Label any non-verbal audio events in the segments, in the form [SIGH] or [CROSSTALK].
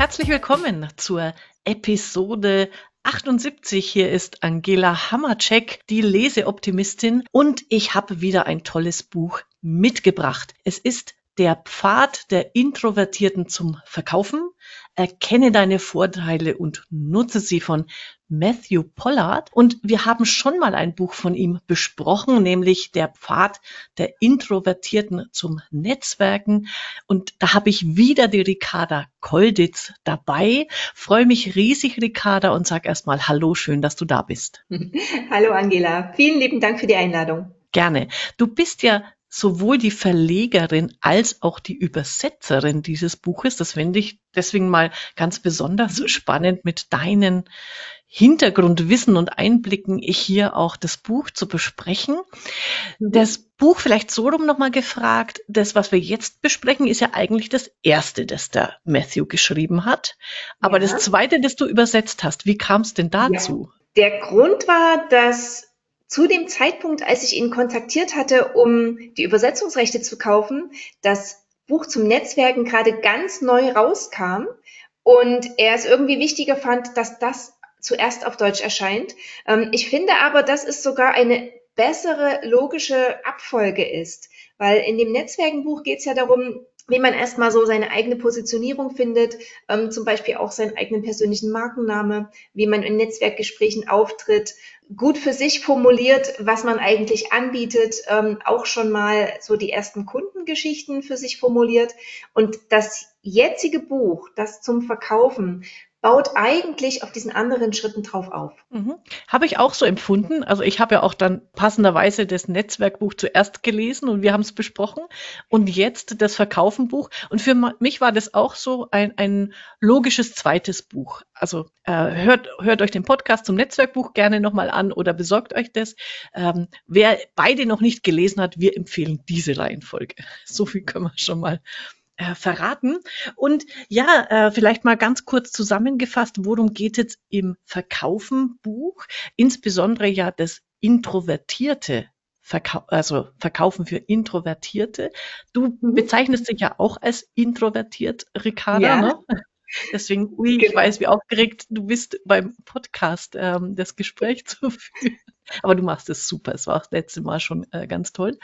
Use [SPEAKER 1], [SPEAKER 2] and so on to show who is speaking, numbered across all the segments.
[SPEAKER 1] herzlich willkommen zur Episode 78. Hier ist Angela Hammercheck, die Leseoptimistin, und ich habe wieder ein tolles Buch mitgebracht. Es ist der Pfad der Introvertierten zum Verkaufen. Erkenne deine Vorteile und nutze sie von Matthew Pollard. Und wir haben schon mal ein Buch von ihm besprochen, nämlich der Pfad der Introvertierten zum Netzwerken. Und da habe ich wieder die Ricarda Kolditz dabei. Freue mich riesig, Ricarda, und sag erstmal Hallo, schön, dass du da bist. [LAUGHS]
[SPEAKER 2] Hallo, Angela. Vielen lieben Dank für die Einladung.
[SPEAKER 1] Gerne. Du bist ja sowohl die Verlegerin als auch die Übersetzerin dieses Buches. Das finde ich deswegen mal ganz besonders spannend mit deinen Hintergrundwissen und Einblicken hier auch das Buch zu besprechen. Mhm. Das Buch vielleicht so rum nochmal gefragt. Das, was wir jetzt besprechen, ist ja eigentlich das erste, das der Matthew geschrieben hat. Aber ja. das zweite, das du übersetzt hast, wie kam es denn dazu?
[SPEAKER 2] Ja. Der Grund war, dass zu dem Zeitpunkt, als ich ihn kontaktiert hatte, um die Übersetzungsrechte zu kaufen, das Buch zum Netzwerken gerade ganz neu rauskam und er es irgendwie wichtiger fand, dass das zuerst auf Deutsch erscheint. Ähm, ich finde aber, dass es sogar eine bessere logische Abfolge ist, weil in dem Netzwerkenbuch geht es ja darum, wie man erstmal so seine eigene Positionierung findet, ähm, zum Beispiel auch seinen eigenen persönlichen Markenname, wie man in Netzwerkgesprächen auftritt, gut für sich formuliert, was man eigentlich anbietet, ähm, auch schon mal so die ersten Kundengeschichten für sich formuliert. Und das jetzige Buch, das zum Verkaufen, baut eigentlich auf diesen anderen Schritten drauf auf.
[SPEAKER 1] Mhm. Habe ich auch so empfunden. Also ich habe ja auch dann passenderweise das Netzwerkbuch zuerst gelesen und wir haben es besprochen und jetzt das Verkaufenbuch. Und für mich war das auch so ein, ein logisches zweites Buch. Also äh, hört, hört euch den Podcast zum Netzwerkbuch gerne nochmal an oder besorgt euch das. Ähm, wer beide noch nicht gelesen hat, wir empfehlen diese Reihenfolge. [LAUGHS] So viel können wir schon mal äh, verraten. Und ja, äh, vielleicht mal ganz kurz zusammengefasst, worum geht es im Verkaufen-Buch? Insbesondere ja das introvertierte Verkau also Verkaufen für Introvertierte. Du mhm. bezeichnest dich ja auch als introvertiert, Ricarda. Ja. Ne? [LAUGHS] Deswegen, ui, genau. ich weiß, wie aufgeregt du bist beim Podcast ähm, das Gespräch zu führen. Aber du machst es super. Es war auch das letzte Mal schon äh, ganz toll.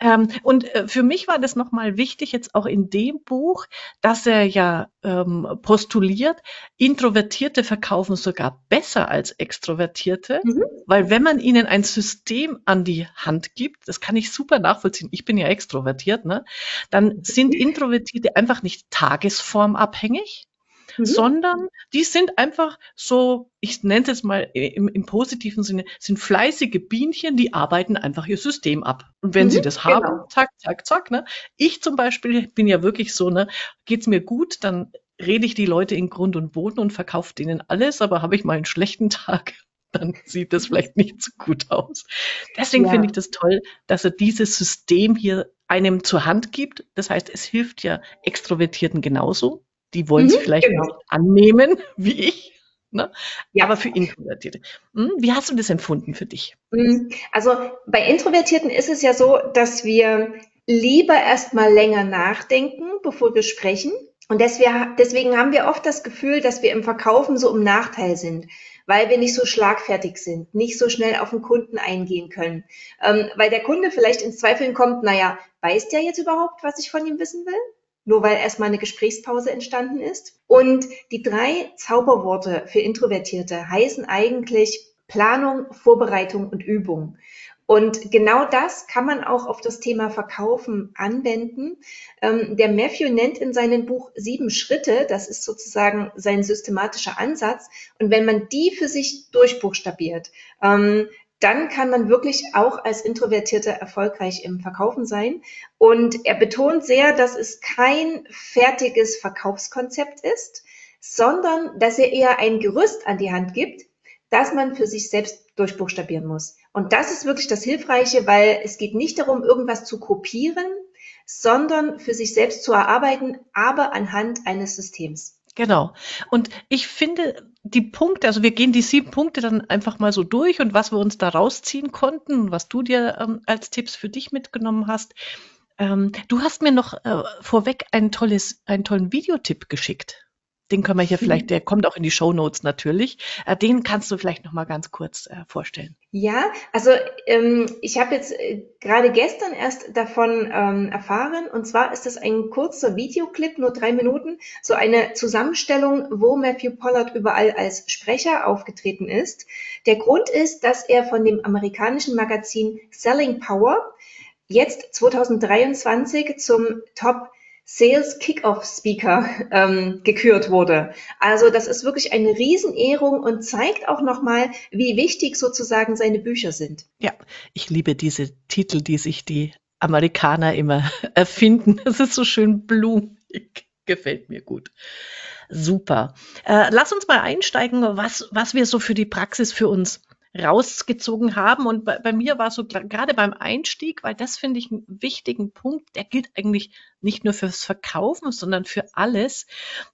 [SPEAKER 1] Ähm, und äh, für mich war das nochmal wichtig, jetzt auch in dem Buch, dass er ja ähm, postuliert, Introvertierte verkaufen sogar besser als Extrovertierte, mhm. weil wenn man ihnen ein System an die Hand gibt, das kann ich super nachvollziehen, ich bin ja extrovertiert, ne, dann sind Introvertierte einfach nicht tagesformabhängig, Mhm. sondern die sind einfach so, ich nenne es jetzt mal im, im, positiven Sinne, sind fleißige Bienchen, die arbeiten einfach ihr System ab. Und wenn mhm, sie das haben, genau. zack, zack, zack, ne? Ich zum Beispiel bin ja wirklich so, ne, geht's mir gut, dann rede ich die Leute in Grund und Boden und verkaufe denen alles, aber habe ich mal einen schlechten [LAUGHS] Tag, dann sieht das vielleicht nicht so gut aus. Deswegen ja. finde ich das toll, dass er dieses System hier einem zur Hand gibt. Das heißt, es hilft ja Extrovertierten genauso. Die wollen es mhm, vielleicht genau. nicht annehmen, [LAUGHS] wie ich. Ne? Ja. Aber für Introvertierte. Hm? Wie hast du das empfunden für dich?
[SPEAKER 2] Mhm. Also bei Introvertierten ist es ja so, dass wir lieber erstmal länger nachdenken, bevor wir sprechen. Und deswegen haben wir oft das Gefühl, dass wir im Verkaufen so im Nachteil sind, weil wir nicht so schlagfertig sind, nicht so schnell auf den Kunden eingehen können. Ähm, weil der Kunde vielleicht ins Zweifeln kommt, naja, weiß der jetzt überhaupt, was ich von ihm wissen will? Nur weil erstmal eine Gesprächspause entstanden ist. Und die drei Zauberworte für Introvertierte heißen eigentlich Planung, Vorbereitung und Übung. Und genau das kann man auch auf das Thema Verkaufen anwenden. Ähm, der Matthew nennt in seinem Buch sieben Schritte. Das ist sozusagen sein systematischer Ansatz. Und wenn man die für sich durchbuchstabiert, ähm, dann kann man wirklich auch als Introvertierte erfolgreich im Verkaufen sein. Und er betont sehr, dass es kein fertiges Verkaufskonzept ist, sondern dass er eher ein Gerüst an die Hand gibt, das man für sich selbst durchbuchstabieren muss. Und das ist wirklich das Hilfreiche, weil es geht nicht darum, irgendwas zu kopieren, sondern für sich selbst zu erarbeiten, aber anhand eines Systems.
[SPEAKER 1] Genau. Und ich finde die Punkte, also wir gehen die sieben Punkte dann einfach mal so durch und was wir uns da rausziehen konnten und was du dir ähm, als Tipps für dich mitgenommen hast. Ähm, du hast mir noch äh, vorweg ein tolles, einen tollen Videotipp geschickt. Den können wir hier mhm. vielleicht, der kommt auch in die Show Notes natürlich. Äh, den kannst du vielleicht noch mal ganz kurz äh, vorstellen.
[SPEAKER 2] Ja, also ähm, ich habe jetzt äh, gerade gestern erst davon ähm, erfahren. Und zwar ist das ein kurzer Videoclip, nur drei Minuten, so eine Zusammenstellung, wo Matthew Pollard überall als Sprecher aufgetreten ist. Der Grund ist, dass er von dem amerikanischen Magazin Selling Power jetzt 2023 zum Top Sales Kickoff Speaker ähm, gekürt wurde. Also das ist wirklich eine Riesenehrung und zeigt auch nochmal, wie wichtig sozusagen seine Bücher sind.
[SPEAKER 1] Ja, ich liebe diese Titel, die sich die Amerikaner immer [LAUGHS] erfinden. Das ist so schön blumig. Gefällt mir gut. Super. Äh, lass uns mal einsteigen, was, was wir so für die Praxis für uns rausgezogen haben. Und bei, bei mir war so gerade beim Einstieg, weil das finde ich einen wichtigen Punkt, der gilt eigentlich nicht nur fürs Verkaufen, sondern für alles,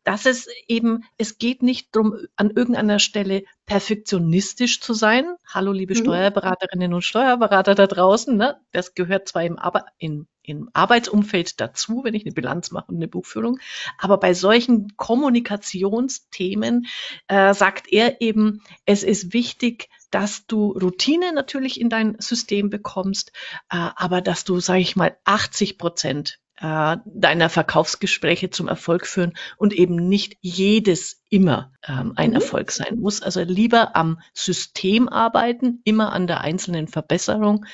[SPEAKER 1] dass es eben, es geht nicht darum, an irgendeiner Stelle perfektionistisch zu sein. Hallo, liebe mhm. Steuerberaterinnen und Steuerberater da draußen, ne? das gehört zwar im, Ar in, im Arbeitsumfeld dazu, wenn ich eine Bilanz mache und eine Buchführung, aber bei solchen Kommunikationsthemen äh, sagt er eben, es ist wichtig, dass du Routine natürlich in dein System bekommst, äh, aber dass du, sage ich mal, 80 Prozent äh, deiner Verkaufsgespräche zum Erfolg führen und eben nicht jedes immer ähm, ein mhm. Erfolg sein muss. Also lieber am System arbeiten, immer an der einzelnen Verbesserung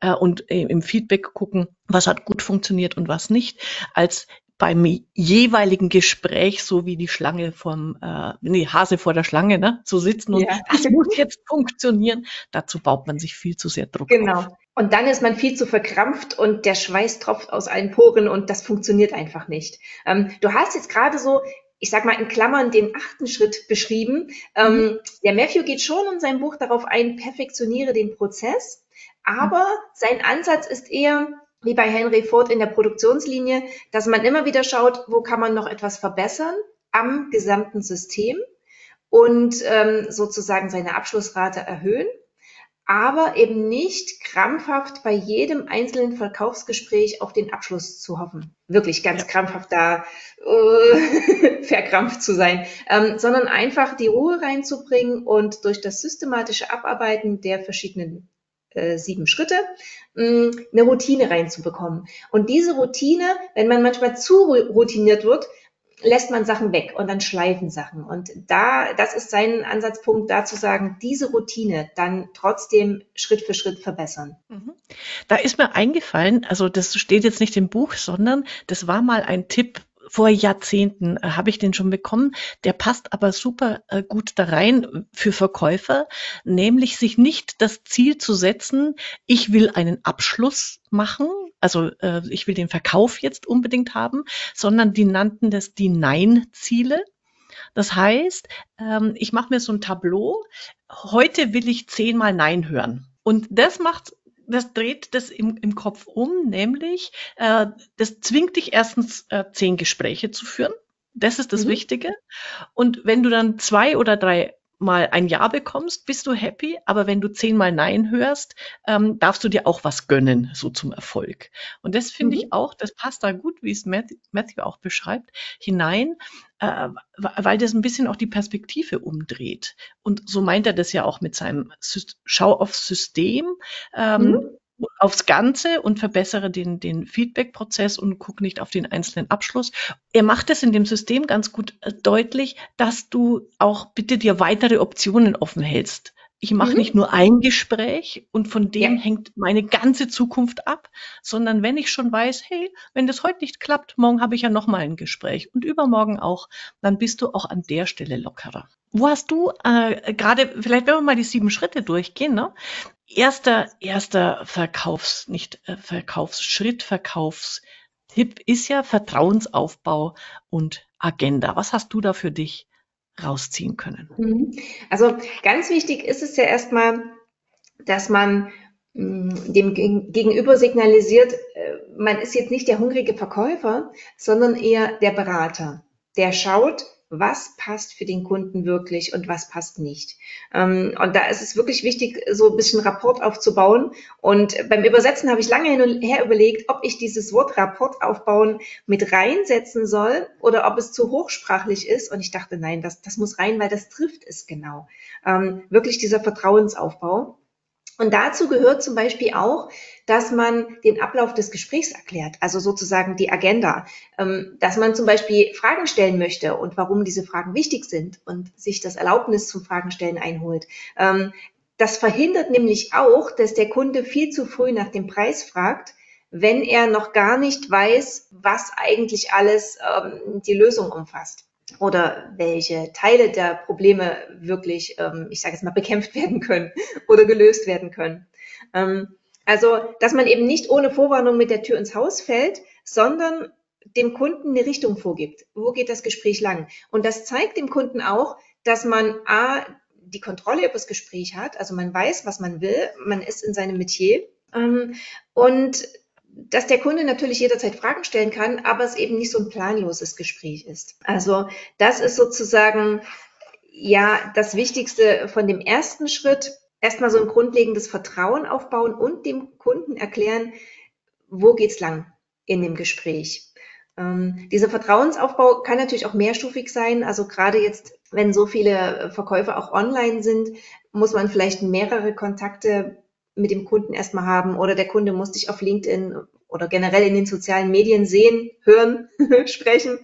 [SPEAKER 1] äh, und äh, im Feedback gucken, was hat gut funktioniert und was nicht, als beim jeweiligen Gespräch, so wie die Schlange vom, äh, nee, Hase vor der Schlange, ne, zu sitzen und ja. das muss jetzt funktionieren. Dazu baut man sich viel zu sehr Druck
[SPEAKER 2] genau. auf. Und dann ist man viel zu verkrampft und der Schweiß tropft aus allen Poren und das funktioniert einfach nicht. Ähm, du hast jetzt gerade so ich sag mal in Klammern den achten Schritt beschrieben. Ähm, mhm. der Matthew geht schon in seinem Buch darauf ein, perfektioniere den Prozess, aber mhm. sein Ansatz ist eher, wie bei Henry Ford in der Produktionslinie, dass man immer wieder schaut, wo kann man noch etwas verbessern am gesamten System und ähm, sozusagen seine Abschlussrate erhöhen, aber eben nicht krampfhaft bei jedem einzelnen Verkaufsgespräch auf den Abschluss zu hoffen. Wirklich ganz ja. krampfhaft da äh, [LAUGHS] verkrampft zu sein, ähm, sondern einfach die Ruhe reinzubringen und durch das systematische Abarbeiten der verschiedenen äh, sieben Schritte, eine Routine reinzubekommen. Und diese Routine, wenn man manchmal zu routiniert wird, lässt man Sachen weg und dann schleifen Sachen. Und da, das ist sein Ansatzpunkt, da zu sagen, diese Routine dann trotzdem Schritt für Schritt verbessern. Mhm.
[SPEAKER 1] Da ist mir eingefallen, also das steht jetzt nicht im Buch, sondern das war mal ein Tipp vor Jahrzehnten äh, habe ich den schon bekommen. Der passt aber super äh, gut da rein für Verkäufer, nämlich sich nicht das Ziel zu setzen, ich will einen Abschluss machen, also äh, ich will den Verkauf jetzt unbedingt haben, sondern die nannten das die Nein-Ziele. Das heißt, ähm, ich mache mir so ein Tableau. Heute will ich zehnmal Nein hören. Und das macht das dreht das im, im Kopf um, nämlich äh, das zwingt dich erstens äh, zehn Gespräche zu führen. Das ist das mhm. Wichtige. Und wenn du dann zwei oder drei mal ein Ja bekommst, bist du happy. Aber wenn du zehnmal Nein hörst, ähm, darfst du dir auch was gönnen, so zum Erfolg. Und das finde mhm. ich auch, das passt da gut, wie es Matthew auch beschreibt, hinein, weil das ein bisschen auch die Perspektive umdreht. Und so meint er das ja auch mit seinem Schau aufs System. Ähm, mhm aufs Ganze und verbessere den, den Feedback-Prozess und guck nicht auf den einzelnen Abschluss. Er macht es in dem System ganz gut äh, deutlich, dass du auch bitte dir weitere Optionen offen hältst. Ich mache mhm. nicht nur ein Gespräch und von dem ja. hängt meine ganze Zukunft ab, sondern wenn ich schon weiß, hey, wenn das heute nicht klappt, morgen habe ich ja noch mal ein Gespräch und übermorgen auch, dann bist du auch an der Stelle lockerer. Wo hast du äh, gerade, vielleicht wenn wir mal die sieben Schritte durchgehen, ne? erster, erster Verkaufs, nicht äh, Verkaufsschritt, Verkaufstipp ist ja Vertrauensaufbau und Agenda. Was hast du da für dich rausziehen können?
[SPEAKER 2] Mhm. Also ganz wichtig ist es ja erstmal, dass man mm, dem Gegenüber signalisiert, äh, man ist jetzt nicht der hungrige Verkäufer, sondern eher der Berater, der schaut, was passt für den Kunden wirklich und was passt nicht. Ähm, und da ist es wirklich wichtig, so ein bisschen Rapport aufzubauen. Und beim Übersetzen habe ich lange hin und her überlegt, ob ich dieses Wort Rapport aufbauen mit reinsetzen soll oder ob es zu hochsprachlich ist. Und ich dachte, nein, das, das muss rein, weil das trifft es genau. Ähm, wirklich dieser Vertrauensaufbau. Und dazu gehört zum Beispiel auch, dass man den Ablauf des Gesprächs erklärt, also sozusagen die Agenda, ähm, dass man zum Beispiel Fragen stellen möchte und warum diese Fragen wichtig sind und sich das Erlaubnis zum Fragenstellen einholt. Ähm, das verhindert nämlich auch, dass der Kunde viel zu früh nach dem Preis fragt, wenn er noch gar nicht weiß, was eigentlich alles ähm, die Lösung umfasst oder welche Teile der Probleme wirklich, ähm, ich sage jetzt mal, bekämpft werden können [LAUGHS] oder gelöst werden können. Ähm, also, dass man eben nicht ohne Vorwarnung mit der Tür ins Haus fällt, sondern dem Kunden eine Richtung vorgibt. Wo geht das Gespräch lang? Und das zeigt dem Kunden auch, dass man A, die Kontrolle über das Gespräch hat, also man weiß, was man will, man ist in seinem Metier ähm, und dass der Kunde natürlich jederzeit Fragen stellen kann, aber es eben nicht so ein planloses Gespräch ist. Also das ist sozusagen ja das Wichtigste von dem ersten Schritt. Erstmal so ein grundlegendes Vertrauen aufbauen und dem Kunden erklären, wo geht's lang in dem Gespräch. Ähm, dieser Vertrauensaufbau kann natürlich auch mehrstufig sein. Also gerade jetzt, wenn so viele Verkäufer auch online sind, muss man vielleicht mehrere Kontakte mit dem Kunden erstmal haben oder der Kunde muss dich auf LinkedIn oder generell in den sozialen Medien sehen, hören, [LAUGHS] sprechen.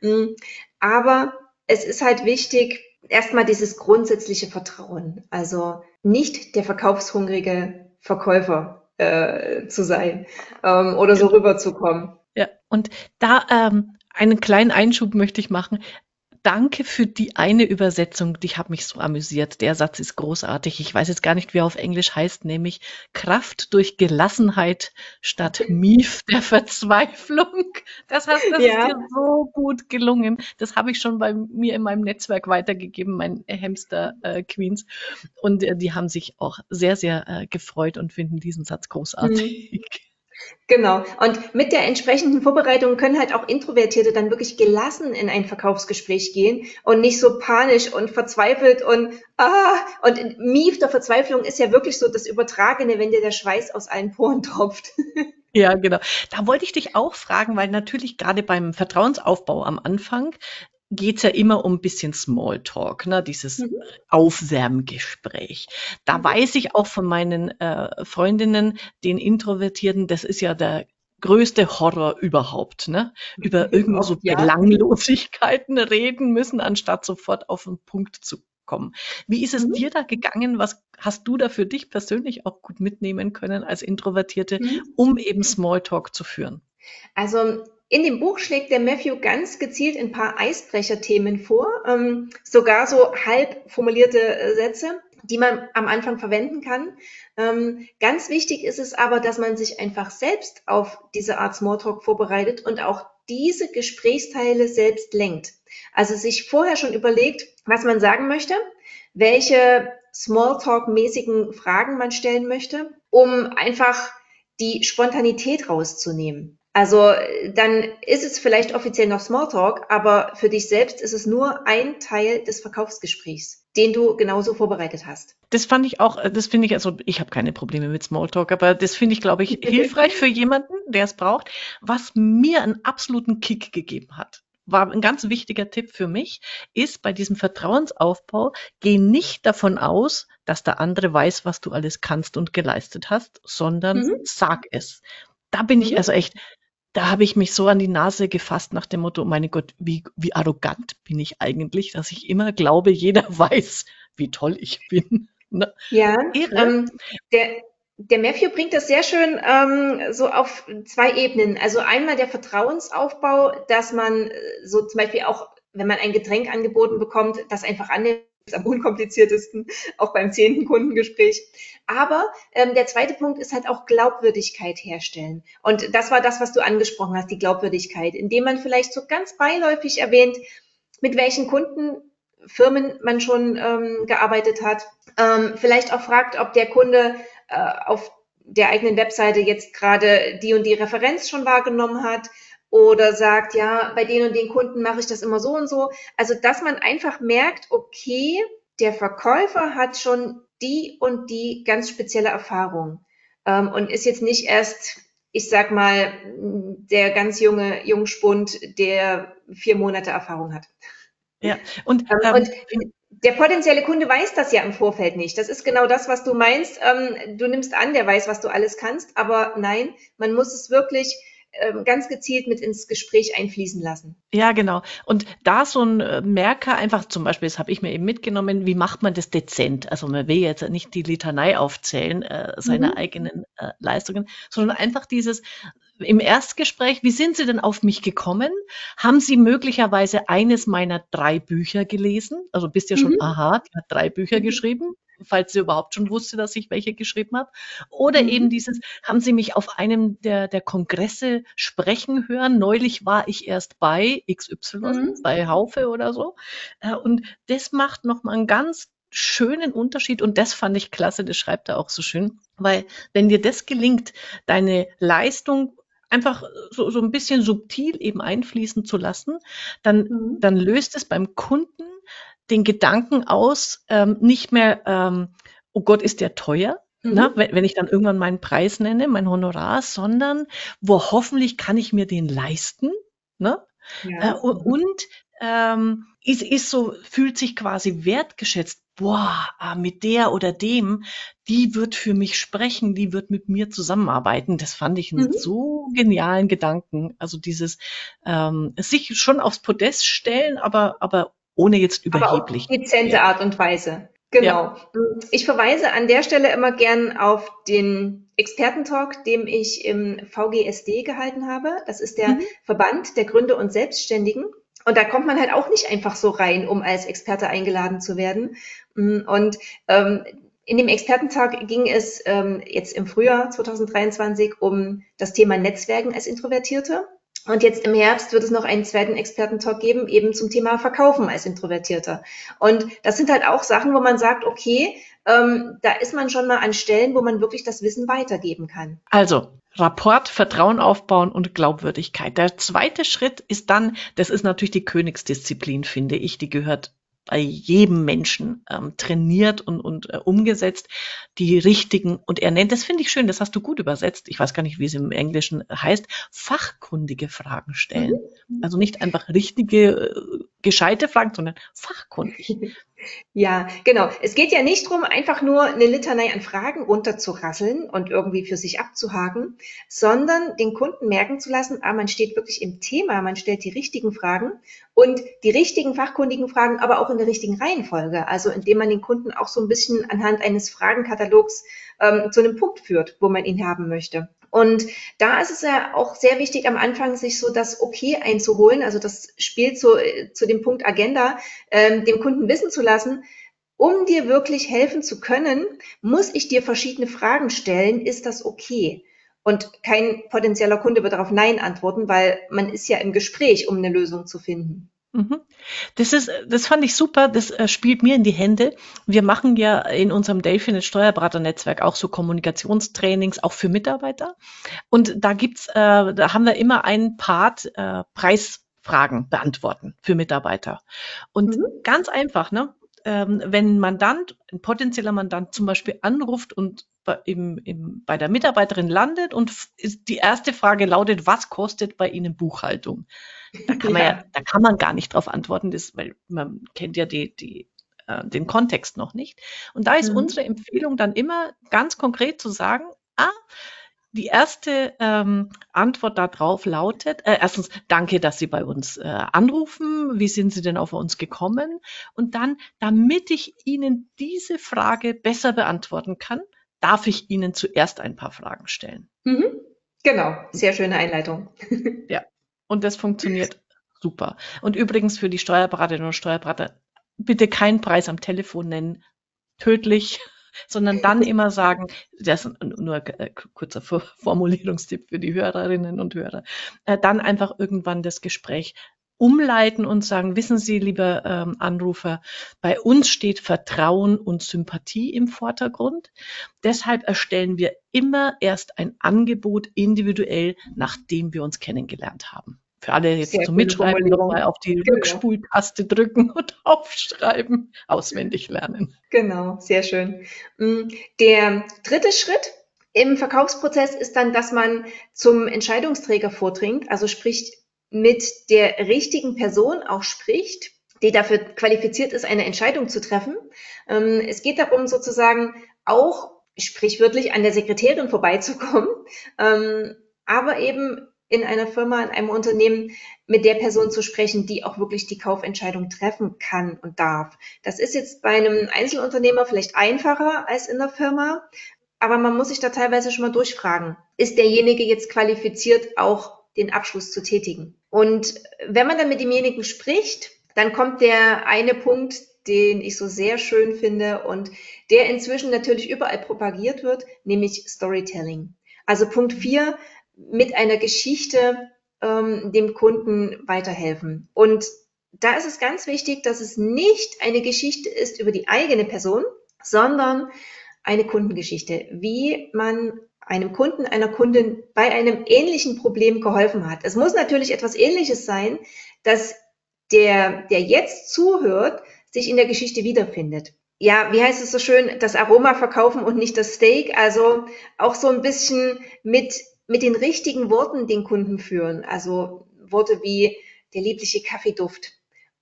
[SPEAKER 2] Mm, aber es ist halt wichtig, erstmal dieses grundsätzliche Vertrauen. Also nicht der verkaufshungrige Verkäufer äh, zu sein ähm, oder so rüberzukommen.
[SPEAKER 1] Ja, und da ähm, einen kleinen Einschub möchte ich machen. Danke für die eine Übersetzung, die hat mich so amüsiert. Der Satz ist großartig. Ich weiß jetzt gar nicht, wie er auf Englisch heißt, nämlich Kraft durch Gelassenheit statt Mief der Verzweiflung. Das, heißt, das ja. ist dir so gut gelungen. Das habe ich schon bei mir in meinem Netzwerk weitergegeben, mein Hamster äh, Queens. Und äh, die haben sich auch sehr, sehr äh, gefreut und finden diesen Satz großartig. Mhm.
[SPEAKER 2] Genau. Und mit der entsprechenden Vorbereitung können halt auch Introvertierte dann wirklich gelassen in ein Verkaufsgespräch gehen und nicht so panisch und verzweifelt und ah, und Mief der Verzweiflung ist ja wirklich so das Übertragene, wenn dir der Schweiß aus allen Poren tropft. [LAUGHS]
[SPEAKER 1] Ja, genau. Da wollte ich dich auch fragen, weil natürlich gerade beim Vertrauensaufbau am Anfang geht's ja immer um ein bisschen Smalltalk, ne? dieses mhm. Aufwärmgespräch. Da mhm. weiß ich auch von meinen äh, Freundinnen, den Introvertierten, das ist ja der größte Horror überhaupt, ne? Über irgendwo so ja. Belanglosigkeiten reden müssen, anstatt sofort auf den Punkt zu kommen. Wie ist es mhm. dir da gegangen? Was hast du da für dich persönlich auch gut mitnehmen können als Introvertierte, mhm. um eben Smalltalk zu führen?
[SPEAKER 2] Also in dem Buch schlägt der Matthew ganz gezielt ein paar Eisbrecherthemen vor, ähm, sogar so halb formulierte äh, Sätze, die man am Anfang verwenden kann. Ähm, ganz wichtig ist es aber, dass man sich einfach selbst auf diese Art Smalltalk vorbereitet und auch diese Gesprächsteile selbst lenkt. Also sich vorher schon überlegt, was man sagen möchte, welche Smalltalk-mäßigen Fragen man stellen möchte, um einfach die Spontanität rauszunehmen. Also dann ist es vielleicht offiziell noch Smalltalk, aber für dich selbst ist es nur ein Teil des Verkaufsgesprächs, den du genauso vorbereitet hast.
[SPEAKER 1] Das fand ich auch, das finde ich, also ich habe keine Probleme mit Smalltalk, aber das finde ich, glaube ich, [LAUGHS] hilfreich für jemanden, der es braucht. Was mir einen absoluten Kick gegeben hat, war ein ganz wichtiger Tipp für mich, ist bei diesem Vertrauensaufbau, geh nicht davon aus, dass der andere weiß, was du alles kannst und geleistet hast, sondern mhm. sag es. Da bin ich mhm. also echt da habe ich mich so an die Nase gefasst nach dem Motto, meine Gott, wie, wie arrogant bin ich eigentlich, dass ich immer glaube, jeder [LAUGHS] weiß, wie toll ich bin. [LAUGHS]
[SPEAKER 2] Ne? Ja, ähm, der, der Matthew bringt das sehr schön ähm, so auf zwei Ebenen. Also einmal der Vertrauensaufbau, dass man äh, so zum Beispiel auch, wenn man ein Getränk angeboten bekommt, das einfach annimmt ist am unkompliziertesten, auch beim zehnten Kundengespräch. Aber ähm, der zweite Punkt ist halt auch Glaubwürdigkeit herstellen. Und das war das, was du angesprochen hast, die Glaubwürdigkeit, indem man vielleicht so ganz beiläufig erwähnt, mit welchen Kundenfirmen man schon ähm, gearbeitet hat. Ähm, vielleicht auch fragt, ob der Kunde äh, auf der eigenen Webseite jetzt gerade die und die Referenz schon wahrgenommen hat oder sagt, ja, bei den und den Kunden mache ich das immer so und so. Also, dass man einfach merkt, okay, der Verkäufer hat schon die und die ganz spezielle Erfahrung ähm, und ist jetzt nicht erst, ich sag mal, der ganz junge Jungspund, der vier Monate Erfahrung hat.
[SPEAKER 1] Ja, und,
[SPEAKER 2] ähm, ähm, und der potenzielle Kunde weiß das ja im Vorfeld nicht. Das ist genau das, was du meinst. Ähm, du nimmst an, der weiß, was du alles kannst, aber nein, man muss es wirklich ganz gezielt mit ins Gespräch einfließen lassen.
[SPEAKER 1] Ja, genau. Und da so ein äh, Merker einfach zum Beispiel, das habe ich mir eben mitgenommen, wie macht man das dezent? Also man will jetzt nicht die Litanei aufzählen, äh, seine mhm. eigenen äh, Leistungen, sondern einfach dieses im Erstgespräch, wie sind Sie denn auf mich gekommen? Haben Sie möglicherweise eines meiner drei Bücher gelesen? Also bist ja schon, mhm. aha, die hat drei Bücher mhm. geschrieben falls sie überhaupt schon wusste, dass ich welche geschrieben habe. Oder mhm. eben dieses, haben Sie mich auf einem der, der Kongresse sprechen hören? Neulich war ich erst bei XY, mhm. bei Haufe oder so. Äh, und das macht nochmal einen ganz schönen Unterschied und das fand ich klasse, das schreibt er auch so schön, weil wenn dir das gelingt, deine Leistung einfach so, so ein bisschen subtil eben einfließen zu lassen, dann, mhm. dann löst es beim Kunden den Gedanken aus, ähm, nicht mehr, ähm, oh Gott, ist der teuer? Ne? Mhm. Na, wenn, wenn ich dann irgendwann meinen Preis nenne, mein Honorar, sondern wo hoffentlich kann ich mir den leisten. Ne? Ja. Äh, und, ähm, ist, ist so, fühlt sich quasi wertgeschätzt. Boah, ah, mit der oder dem, die wird für mich sprechen, die wird mit mir zusammenarbeiten. Das fand ich einen mhm. so genialen Gedanken. Also dieses ähm, sich schon aufs Podest stellen, aber, aber ohne jetzt überheblich.
[SPEAKER 2] Aber auf dezente Art und Weise. Genau. Ja. Ich verweise an der Stelle immer gern auf den Expertentalk, den ich im VGSD gehalten habe. Das ist der mhm. Verband der Gründer und Selbstständigen. Und da kommt man halt auch nicht einfach so rein, um als Experte eingeladen zu werden. Und ähm, in dem Expertentag ging es ähm, jetzt im Frühjahr 2023 um das Thema Netzwerken als Introvertierte. Und jetzt im Herbst wird es noch einen zweiten Expertentalk geben, eben zum Thema Verkaufen als Introvertierter. Und das sind halt auch Sachen, wo man sagt, okay, ähm, da ist man schon mal an Stellen, wo man wirklich das Wissen weitergeben kann.
[SPEAKER 1] Also, Rapport, Vertrauen aufbauen und Glaubwürdigkeit. Der zweite Schritt ist dann, das ist natürlich die Königsdisziplin, finde ich, die gehört bei jedem Menschen ähm, trainiert und, und äh, umgesetzt, die richtigen, und er nennt, das finde ich schön, das hast du gut übersetzt, ich weiß gar nicht, wie es im Englischen heißt, fachkundige Fragen stellen. Mhm. Also nicht einfach richtige, äh, gescheite Fragen, sondern fachkundig. [LAUGHS]
[SPEAKER 2] Ja, genau. Es geht ja nicht darum, einfach nur eine Litanei an Fragen runterzurasseln und irgendwie für sich abzuhaken, sondern den Kunden merken zu lassen, ah, man steht wirklich im Thema, man stellt die richtigen Fragen und die richtigen fachkundigen Fragen, aber auch in der richtigen Reihenfolge. Also indem man den Kunden auch so ein bisschen anhand eines Fragenkatalogs ähm, zu einem Punkt führt, wo man ihn haben möchte. Und da ist es ja auch sehr wichtig, am Anfang sich so das Okay einzuholen, also das Spiel zu, zu dem Punkt Agenda, ähm, dem Kunden wissen zu lassen, um dir wirklich helfen zu können, muss ich dir verschiedene Fragen stellen, ist das okay? Und kein potenzieller Kunde wird darauf Nein antworten, weil man ist ja im Gespräch, um eine Lösung zu finden.
[SPEAKER 1] Mhm. Das ist, das fand ich super. Das äh, spielt mir in die Hände. Wir machen ja in unserem Delphinet Steuerberaternetzwerk auch so Kommunikationstrainings auch für Mitarbeiter. Und da gibt's, äh, da haben wir immer einen Part äh, Preisfragen beantworten für Mitarbeiter. Und mhm. ganz einfach, ne? Ähm, wenn ein Mandant, ein potenzieller Mandant zum Beispiel anruft und bei, im, im, bei der Mitarbeiterin landet und die erste Frage lautet, was kostet bei Ihnen Buchhaltung? Da kann man ja, ja da kann man gar nicht drauf antworten, das, weil man kennt ja die, die, äh, den Kontext noch nicht. Und da ist mhm. unsere Empfehlung dann immer ganz konkret zu sagen, ah, die erste ähm, Antwort darauf lautet, äh, erstens, danke, dass Sie bei uns äh, anrufen. Wie sind Sie denn auf uns gekommen? Und dann, damit ich Ihnen diese Frage besser beantworten kann, darf ich Ihnen zuerst ein paar Fragen stellen.
[SPEAKER 2] Mhm. Genau, sehr schöne Einleitung. [LAUGHS]
[SPEAKER 1] ja. Und das funktioniert super. Und übrigens für die Steuerberaterinnen und Steuerberater, bitte keinen Preis am Telefon nennen. Tödlich [LAUGHS] sondern dann [LAUGHS] immer sagen, das ist nur ein äh, kurzer [LAUGHS] Formulierungstipp für die Hörerinnen und Hörer, äh, dann einfach irgendwann das Gespräch umleiten und sagen, wissen Sie, lieber ähm, Anrufer, bei uns steht Vertrauen und Sympathie im Vordergrund. Deshalb erstellen wir immer erst ein Angebot individuell, nachdem wir uns kennengelernt haben. Für alle jetzt Sehr zum Mitschreiben nochmal auf die genau. Rückspultaste drücken [LAUGHS] und aufschreiben, auswendig lernen.
[SPEAKER 2] Genau, sehr schön. Mm, der dritte Schritt im Verkaufsprozess ist dann, dass man zum Entscheidungsträger vordringt, also spricht mit der richtigen Person auch spricht, die dafür qualifiziert ist, eine Entscheidung zu treffen. Ähm, es geht darum, sozusagen auch sprichwörtlich an der Sekretärin vorbeizukommen, ähm, aber eben in einer Firma, in einem Unternehmen mit der Person zu sprechen, die auch wirklich die Kaufentscheidung treffen kann und darf. Das ist jetzt bei einem Einzelunternehmer vielleicht einfacher als in der Firma, aber man muss sich da teilweise schon mal durchfragen. Ist derjenige jetzt qualifiziert, auch den Abschluss zu tätigen? Und wenn man dann mit demjenigen spricht, dann kommt der eine Punkt, den ich so sehr schön finde und der inzwischen natürlich überall propagiert wird, nämlich Storytelling. Also Punkt vier mit einer Geschichte ähm, dem Kunden weiterhelfen. Und da ist es ganz wichtig, dass es nicht eine Geschichte ist über die eigene Person, sondern eine Kundengeschichte, wie man einem Kunden, einer Kundin bei einem ähnlichen Problem geholfen hat. Es muss natürlich etwas Ähnliches sein, dass der, der jetzt zuhört, sich in der Geschichte wiederfindet. Ja, wie heißt es so schön, das Aroma verkaufen und nicht das Steak. Also auch so ein bisschen mit, mit den richtigen Worten den Kunden führen. Also Worte wie der liebliche Kaffeeduft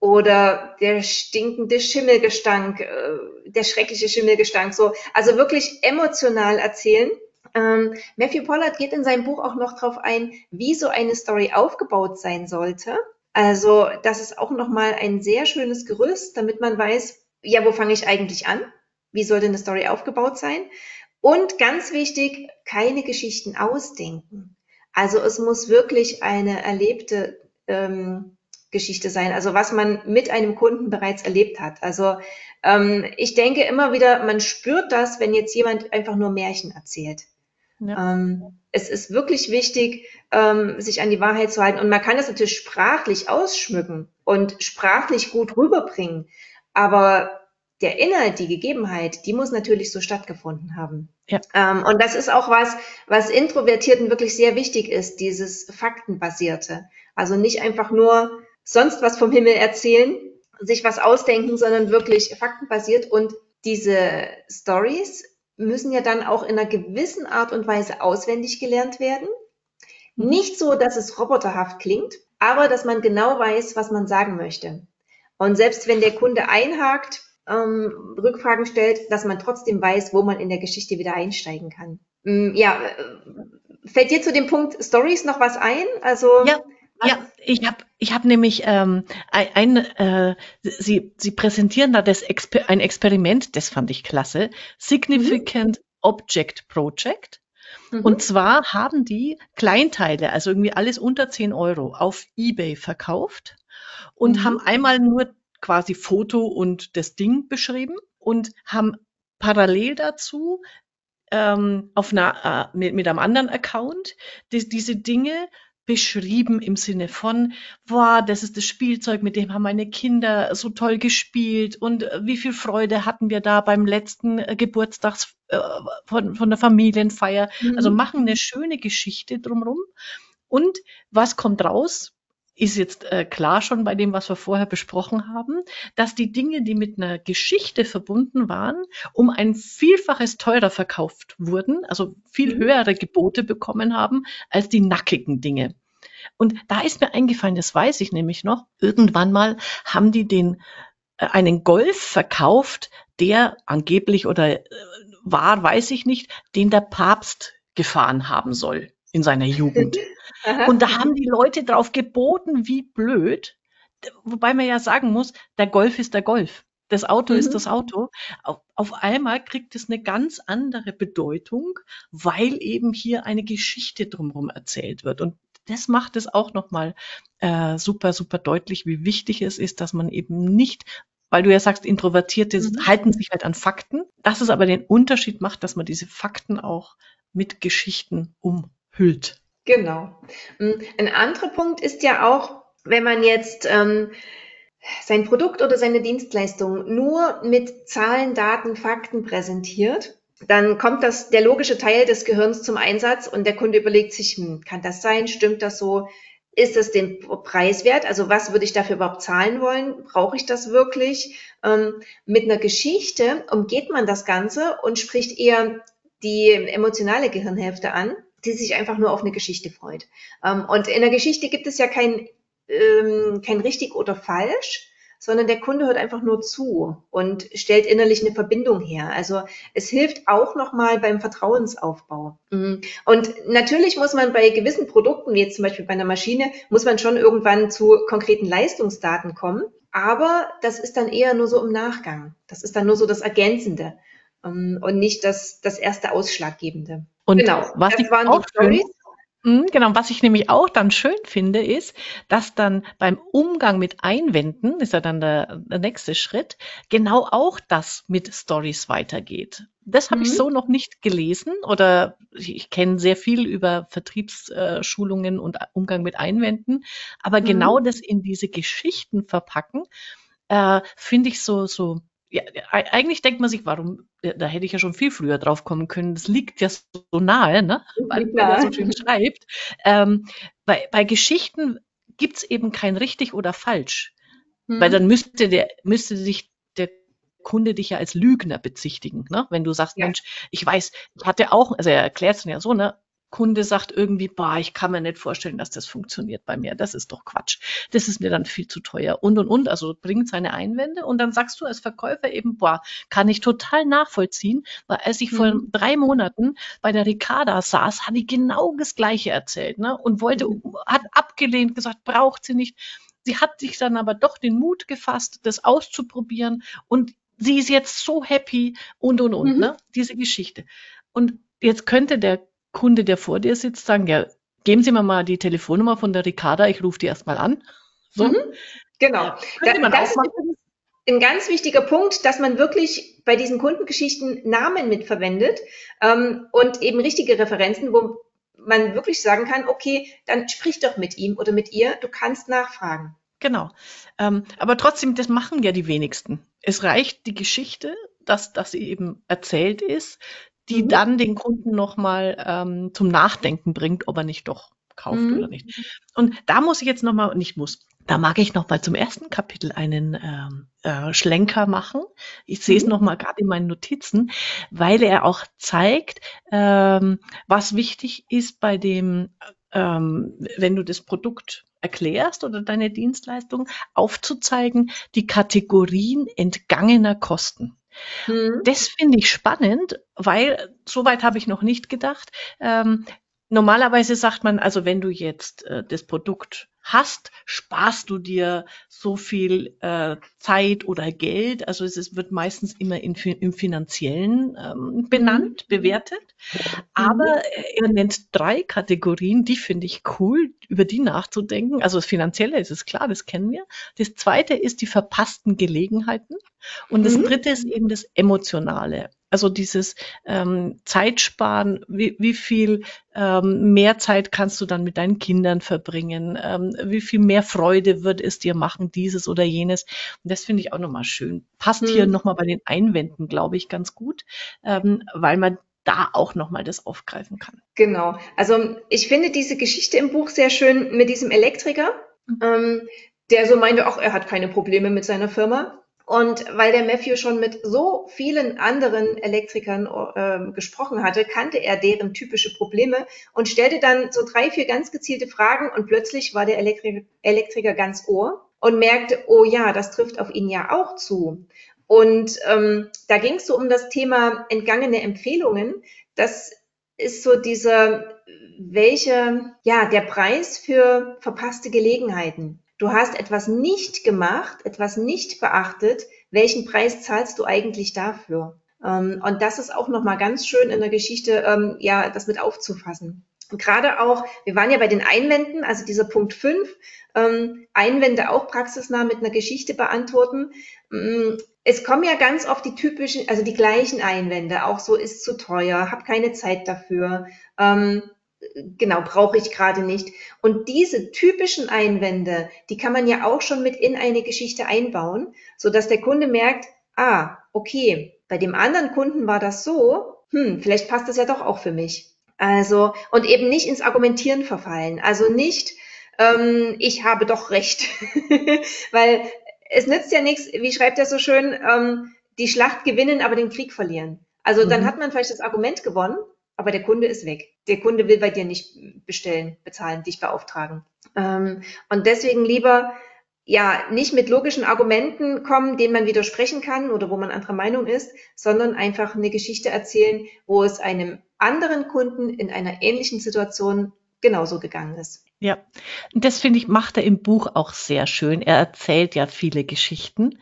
[SPEAKER 2] oder der stinkende Schimmelgestank, äh, der schreckliche Schimmelgestank. So, also wirklich emotional erzählen. Ähm, Matthew Pollard geht in seinem Buch auch noch darauf ein, wie so eine Story aufgebaut sein sollte. Also das ist auch nochmal ein sehr schönes Gerüst, damit man weiß, ja, wo fange ich eigentlich an? Wie soll denn eine Story aufgebaut sein? Und ganz wichtig, keine Geschichten ausdenken. Also es muss wirklich eine erlebte ähm, Geschichte sein, also was man mit einem Kunden bereits erlebt hat. Also ähm, ich denke immer wieder, man spürt das, wenn jetzt jemand einfach nur Märchen erzählt. Ja. Ähm, es ist wirklich wichtig, ähm, sich an die Wahrheit zu halten. Und man kann das natürlich sprachlich ausschmücken und sprachlich gut rüberbringen. Aber der Inhalt, die Gegebenheit, die muss natürlich so stattgefunden haben. Ja. Ähm, und das ist auch was, was Introvertierten wirklich sehr wichtig ist, dieses Faktenbasierte. Also nicht einfach nur sonst was vom Himmel erzählen, sich was ausdenken, sondern wirklich faktenbasiert und diese Stories müssen ja dann auch in einer gewissen Art und Weise auswendig gelernt werden. Nicht so, dass es roboterhaft klingt, aber dass man genau weiß, was man sagen möchte. Und selbst wenn der Kunde einhakt, ähm, Rückfragen stellt, dass man trotzdem weiß, wo man in der Geschichte wieder einsteigen kann. Ähm, ja, äh, fällt dir zu dem Punkt Stories noch was ein?
[SPEAKER 1] Also ja. Ja, ich habe ich hab nämlich ähm, ein, äh, Sie, Sie präsentieren da das Exper ein Experiment, das fand ich klasse, Significant mhm. Object Project. Mhm. Und zwar haben die Kleinteile, also irgendwie alles unter 10 Euro, auf eBay verkauft und mhm. haben einmal nur quasi Foto und das Ding beschrieben und haben parallel dazu ähm, auf einer, äh, mit, mit einem anderen Account die, diese Dinge beschrieben im Sinne von, boah, das ist das Spielzeug, mit dem haben meine Kinder so toll gespielt und äh, wie viel Freude hatten wir da beim letzten äh, Geburtstags äh, von, von der Familienfeier. Mhm. Also machen eine schöne Geschichte drumrum. Und was kommt raus? Ist jetzt äh, klar schon bei dem, was wir vorher besprochen haben, dass die Dinge, die mit einer Geschichte verbunden waren, um ein Vielfaches teurer verkauft wurden, also viel mhm. höhere Gebote bekommen haben als die nackigen Dinge. Und da ist mir eingefallen, das weiß ich nämlich noch, irgendwann mal haben die den äh, einen Golf verkauft, der angeblich oder äh, war, weiß ich nicht, den der Papst gefahren haben soll in seiner Jugend. [LAUGHS] Und da haben die Leute drauf geboten, wie blöd. Wobei man ja sagen muss, der Golf ist der Golf. Das Auto mhm. ist das Auto. Auf, auf, einmal kriegt es eine ganz andere Bedeutung, weil eben hier eine Geschichte drumherum erzählt wird. Und das macht es auch nochmal äh, super, super deutlich, wie wichtig es ist, dass man eben nicht weil du ja sagst, Introvertierte mhm. halten sich halt an Fakten, dass es aber den Unterschied macht, dass man diese Fakten auch mit Geschichten umhüllt.
[SPEAKER 2] Genau. Hm, ein anderer Punkt ist ja auch, wenn man jetzt ähm, sein Produkt oder seine Dienstleistung nur mit Zahlen, Daten, Fakten präsentiert, dann kommt das, der logische Teil des Gehirns zum Einsatz und der Kunde überlegt sich, hm, kann das sein? Stimmt das so? ist es den Preis wert? Also was würde ich dafür überhaupt zahlen wollen? Brauche ich das wirklich? Ähm, mit einer Geschichte umgeht man das Ganze und spricht eher die emotionale Gehirnhälfte an, die sich einfach nur auf eine Geschichte freut. Ähm, und in der Geschichte gibt es ja kein, ähm, kein richtig oder falsch, sondern der Kunde hört einfach nur zu und stellt innerlich eine Verbindung her. Also es hilft auch nochmal beim Vertrauensaufbau. Mhm. Und natürlich muss man bei gewissen Produkten, wie jetzt zum Beispiel bei einer Maschine, muss man schon irgendwann zu konkreten Leistungsdaten kommen. Aber das ist dann eher nur so im Nachgang. Das ist dann nur so das Ergänzende ähm, und nicht das, das erste Ausschlaggebende.
[SPEAKER 1] Und genau, was das waren die Stories. Mhm, genau, was ich nämlich auch dann schön finde, ist, dass dann beim Umgang mit Einwänden, ist ja dann der, der nächste Schritt, genau auch das mit Stories weitergeht. Das habe mhm. ich so noch nicht gelesen oder ich, ich kenne sehr viel über Vertriebsschulungen und Umgang mit Einwänden, aber mhm. genau das in diese Geschichten verpacken, äh, finde ich so, so ja, eigentlich denkt man sich, warum, da hätte ich ja schon viel früher drauf kommen können. Das liegt ja so nahe, ne? weil man ja so schön [LAUGHS] schreibt. Ähm, bei, bei Geschichten gibt's eben kein richtig oder falsch. Hm. Weil dann müsste der, müsste sich der Kunde dich ja als Lügner bezichtigen, ne? Wenn du sagst, ja. Mensch, ich weiß, ich hatte auch, also er erklärt es ja so, ne? Kunde sagt irgendwie, boah, ich kann mir nicht vorstellen, dass das funktioniert bei mir. Das ist doch Quatsch. Das ist mir dann viel zu teuer. Und, und, und. Also bringt seine Einwände. Und dann sagst du als Verkäufer eben, boah, kann ich total nachvollziehen. Weil als ich mhm. vor drei Monaten bei der Ricarda saß, hat ich genau das Gleiche erzählt, ne? Und wollte, mhm. hat abgelehnt, gesagt, braucht sie nicht. Sie hat sich dann aber doch den Mut gefasst, das auszuprobieren. Und sie ist jetzt so happy und, und, und, mhm. ne? Diese Geschichte. Und jetzt könnte der Kunde, der vor dir sitzt, sagen, ja, geben Sie mir mal die Telefonnummer von der Ricarda, ich rufe die erstmal an.
[SPEAKER 2] So. Mhm, genau. Da, das ist ein ganz wichtiger Punkt, dass man wirklich bei diesen Kundengeschichten Namen mitverwendet ähm, und eben richtige Referenzen, wo man wirklich sagen kann, okay, dann sprich doch mit ihm oder mit ihr, du kannst nachfragen.
[SPEAKER 1] Genau. Ähm, aber trotzdem, das machen ja die wenigsten. Es reicht die Geschichte, dass, dass sie eben erzählt ist, die mhm. dann den Kunden nochmal ähm, zum Nachdenken bringt, ob er nicht doch kauft mhm. oder nicht. Und da muss ich jetzt nochmal, nicht muss, da mag ich nochmal zum ersten Kapitel einen ähm, äh, Schlenker machen. Ich sehe es mhm. nochmal gerade in meinen Notizen, weil er auch zeigt, ähm, was wichtig ist bei dem, ähm, wenn du das Produkt erklärst oder deine Dienstleistung, aufzuzeigen, die Kategorien entgangener Kosten. Mhm. Das finde ich spannend, weil soweit habe ich noch nicht gedacht. Ähm, normalerweise sagt man, also wenn du jetzt äh, das Produkt hast, sparst du dir so viel äh, Zeit oder Geld. Also es ist, wird meistens immer in, im Finanziellen ähm, benannt, mhm. bewertet. Aber mhm. er nennt drei Kategorien, die finde ich cool, über die nachzudenken. Also das Finanzielle ist es klar, das kennen wir. Das zweite ist die verpassten Gelegenheiten. Und das mhm. dritte ist eben das Emotionale. Also dieses ähm, Zeitsparen, wie, wie viel ähm, mehr Zeit kannst du dann mit deinen Kindern verbringen, ähm, wie viel mehr Freude wird es dir machen, dieses oder jenes. Und das finde ich auch nochmal schön. Passt hm. hier nochmal bei den Einwänden, glaube ich, ganz gut, ähm, weil man da auch nochmal das aufgreifen kann.
[SPEAKER 2] Genau. Also ich finde diese Geschichte im Buch sehr schön mit diesem Elektriker, mhm. ähm, der so meinte, ach, er hat keine Probleme mit seiner Firma. Und weil der Matthew schon mit so vielen anderen Elektrikern äh, gesprochen hatte, kannte er deren typische Probleme und stellte dann so drei, vier ganz gezielte Fragen und plötzlich war der Elektri Elektriker ganz ohr und merkte, oh ja, das trifft auf ihn ja auch zu. Und ähm, da ging es so um das Thema entgangene Empfehlungen. Das ist so dieser, welche, ja, der Preis für verpasste Gelegenheiten. Du hast etwas nicht gemacht, etwas nicht beachtet. Welchen Preis zahlst du eigentlich dafür? Ähm, und das ist auch nochmal ganz schön in der Geschichte, ähm, ja, das mit aufzufassen. Und gerade auch, wir waren ja bei den Einwänden, also dieser Punkt 5, ähm, Einwände auch praxisnah mit einer Geschichte beantworten. Mm, es kommen ja ganz oft die typischen, also die gleichen Einwände, auch so ist zu teuer, habe keine Zeit dafür, ähm, genau, brauche ich gerade nicht. Und diese typischen Einwände, die kann man ja auch schon mit in eine Geschichte einbauen, so dass der Kunde merkt, ah, okay, bei dem anderen Kunden war das so, hm, vielleicht passt das ja doch auch für mich. Also, und eben nicht ins Argumentieren verfallen. Also nicht, ähm, ich habe doch recht. [LAUGHS] Weil es nützt ja nichts, wie schreibt er so schön, ähm, die Schlacht gewinnen, aber den Krieg verlieren. Also mhm. dann hat man vielleicht das Argument gewonnen, aber der Kunde ist weg. Der Kunde will bei dir nicht bestellen, bezahlen, dich beauftragen. Ähm, und deswegen lieber ja nicht mit logischen Argumenten kommen, denen man widersprechen kann oder wo man anderer Meinung ist, sondern einfach eine Geschichte erzählen, wo es einem anderen Kunden in einer ähnlichen Situation genauso gegangen ist.
[SPEAKER 1] Ja, und das finde ich, macht er im Buch auch sehr schön. Er erzählt ja viele Geschichten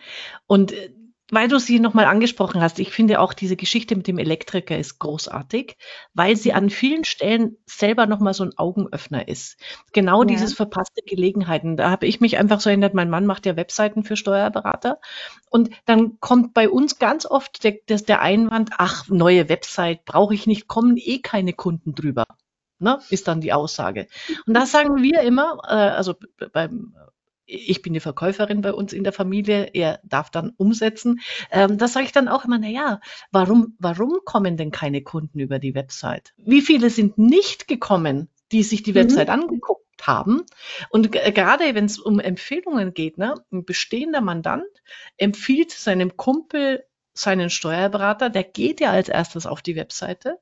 [SPEAKER 1] und äh, weil du sie nochmal angesprochen hast, ich finde auch diese Geschichte mit dem Elektriker ist großartig, weil sie an vielen Stellen selber nochmal so ein Augenöffner ist. Genau ja. dieses verpasste Gelegenheiten. Da habe ich mich einfach so erinnert, mein Mann macht ja Webseiten für Steuerberater und dann kommt bei uns ganz oft der, der, der Einwand, ach, neue Website brauche ich nicht, kommen eh keine Kunden drüber. Ne, ist dann die Aussage. Und da sagen wir immer, äh, also beim ich bin die Verkäuferin bei uns in der Familie, er darf dann umsetzen. Ähm, da sage ich dann auch immer, na ja, warum, warum kommen denn keine Kunden über die Website? Wie viele sind nicht gekommen, die sich die mhm. Website angeguckt haben? Und gerade wenn es um Empfehlungen geht, ne, ein bestehender Mandant empfiehlt seinem Kumpel seinen Steuerberater, der geht ja als erstes auf die Webseite